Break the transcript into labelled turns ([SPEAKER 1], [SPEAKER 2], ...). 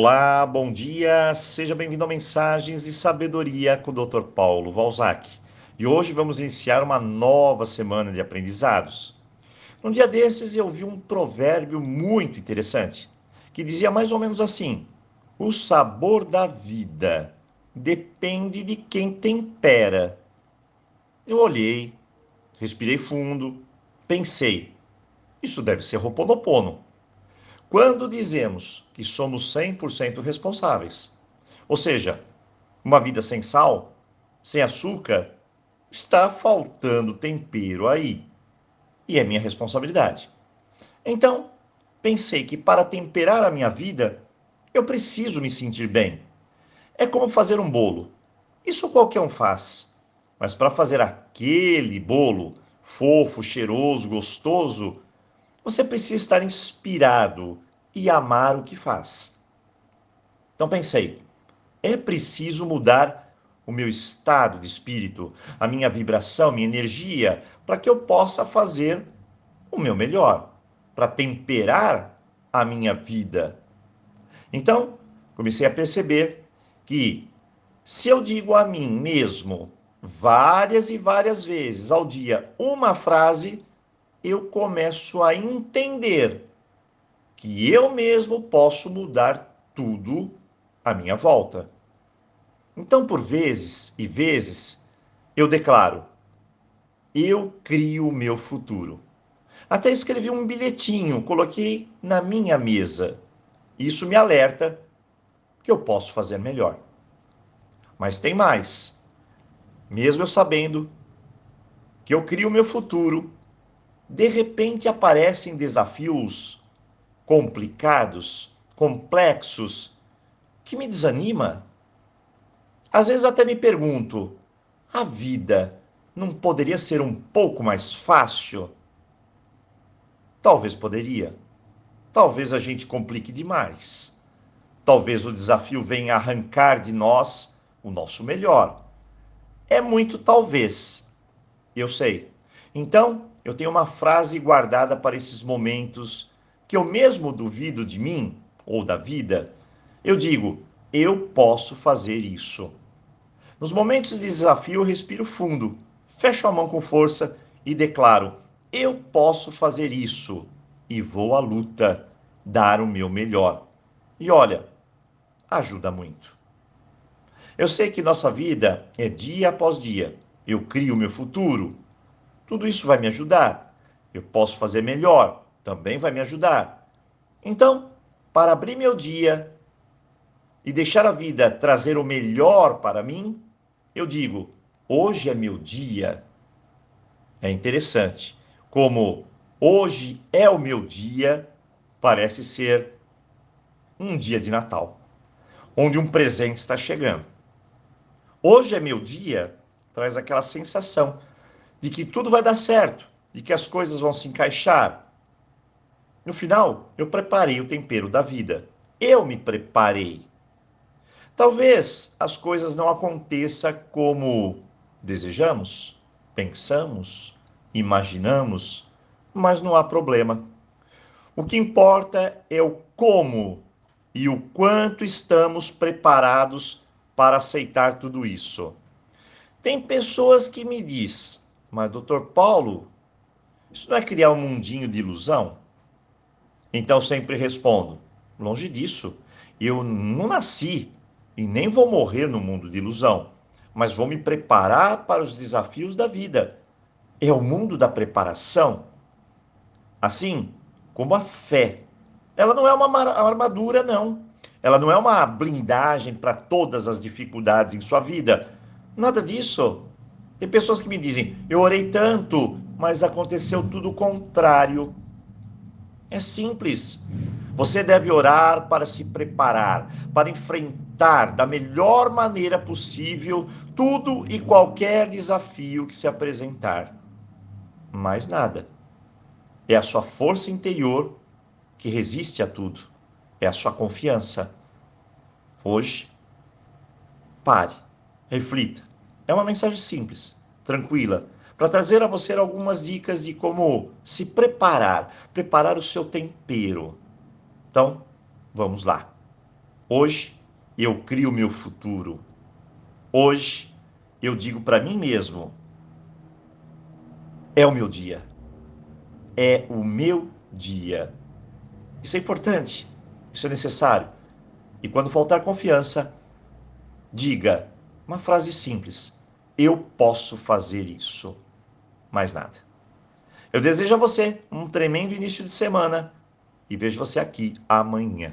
[SPEAKER 1] Olá, bom dia, seja bem-vindo a Mensagens de Sabedoria com o Dr. Paulo Valzac. E hoje vamos iniciar uma nova semana de aprendizados. Num dia desses eu vi um provérbio muito interessante que dizia mais ou menos assim: O sabor da vida depende de quem tempera. Eu olhei, respirei fundo, pensei: isso deve ser Roponopono. Quando dizemos que somos 100% responsáveis, ou seja, uma vida sem sal, sem açúcar, está faltando tempero aí. E é minha responsabilidade. Então, pensei que para temperar a minha vida, eu preciso me sentir bem. É como fazer um bolo. Isso qualquer um faz. Mas para fazer aquele bolo fofo, cheiroso, gostoso, você precisa estar inspirado e amar o que faz. Então pensei, é preciso mudar o meu estado de espírito, a minha vibração, minha energia, para que eu possa fazer o meu melhor, para temperar a minha vida. Então, comecei a perceber que se eu digo a mim mesmo várias e várias vezes ao dia uma frase, eu começo a entender que eu mesmo posso mudar tudo à minha volta. Então, por vezes e vezes, eu declaro: eu crio o meu futuro. Até escrevi um bilhetinho, coloquei na minha mesa. Isso me alerta que eu posso fazer melhor. Mas tem mais. Mesmo eu sabendo que eu crio o meu futuro, de repente aparecem desafios complicados, complexos, que me desanima. Às vezes até me pergunto: a vida não poderia ser um pouco mais fácil? Talvez poderia. Talvez a gente complique demais. Talvez o desafio venha arrancar de nós o nosso melhor. É muito talvez. Eu sei. Então, eu tenho uma frase guardada para esses momentos que eu mesmo duvido de mim ou da vida. Eu digo: eu posso fazer isso. Nos momentos de desafio, eu respiro fundo, fecho a mão com força e declaro: eu posso fazer isso e vou à luta, dar o meu melhor. E olha, ajuda muito. Eu sei que nossa vida é dia após dia. Eu crio meu futuro, tudo isso vai me ajudar. Eu posso fazer melhor, também vai me ajudar. Então, para abrir meu dia e deixar a vida trazer o melhor para mim, eu digo: hoje é meu dia. É interessante como hoje é o meu dia, parece ser um dia de Natal, onde um presente está chegando. Hoje é meu dia, traz aquela sensação de que tudo vai dar certo, de que as coisas vão se encaixar. No final, eu preparei o tempero da vida. Eu me preparei. Talvez as coisas não aconteçam como desejamos, pensamos, imaginamos, mas não há problema. O que importa é o como e o quanto estamos preparados para aceitar tudo isso. Tem pessoas que me diz: mas, doutor Paulo, isso não é criar um mundinho de ilusão? Então sempre respondo: longe disso. Eu não nasci e nem vou morrer no mundo de ilusão, mas vou me preparar para os desafios da vida. É o mundo da preparação. Assim como a fé. Ela não é uma armadura, não. Ela não é uma blindagem para todas as dificuldades em sua vida. Nada disso. Tem pessoas que me dizem: eu orei tanto, mas aconteceu tudo o contrário. É simples. Você deve orar para se preparar, para enfrentar da melhor maneira possível tudo e qualquer desafio que se apresentar. Mais nada. É a sua força interior que resiste a tudo. É a sua confiança. Hoje, pare, reflita é uma mensagem simples, tranquila, para trazer a você algumas dicas de como se preparar, preparar o seu tempero. Então, vamos lá. Hoje eu crio meu futuro. Hoje eu digo para mim mesmo: é o meu dia. É o meu dia. Isso é importante, isso é necessário. E quando faltar confiança, diga uma frase simples: Eu posso fazer isso. Mais nada. Eu desejo a você um tremendo início de semana e vejo você aqui amanhã.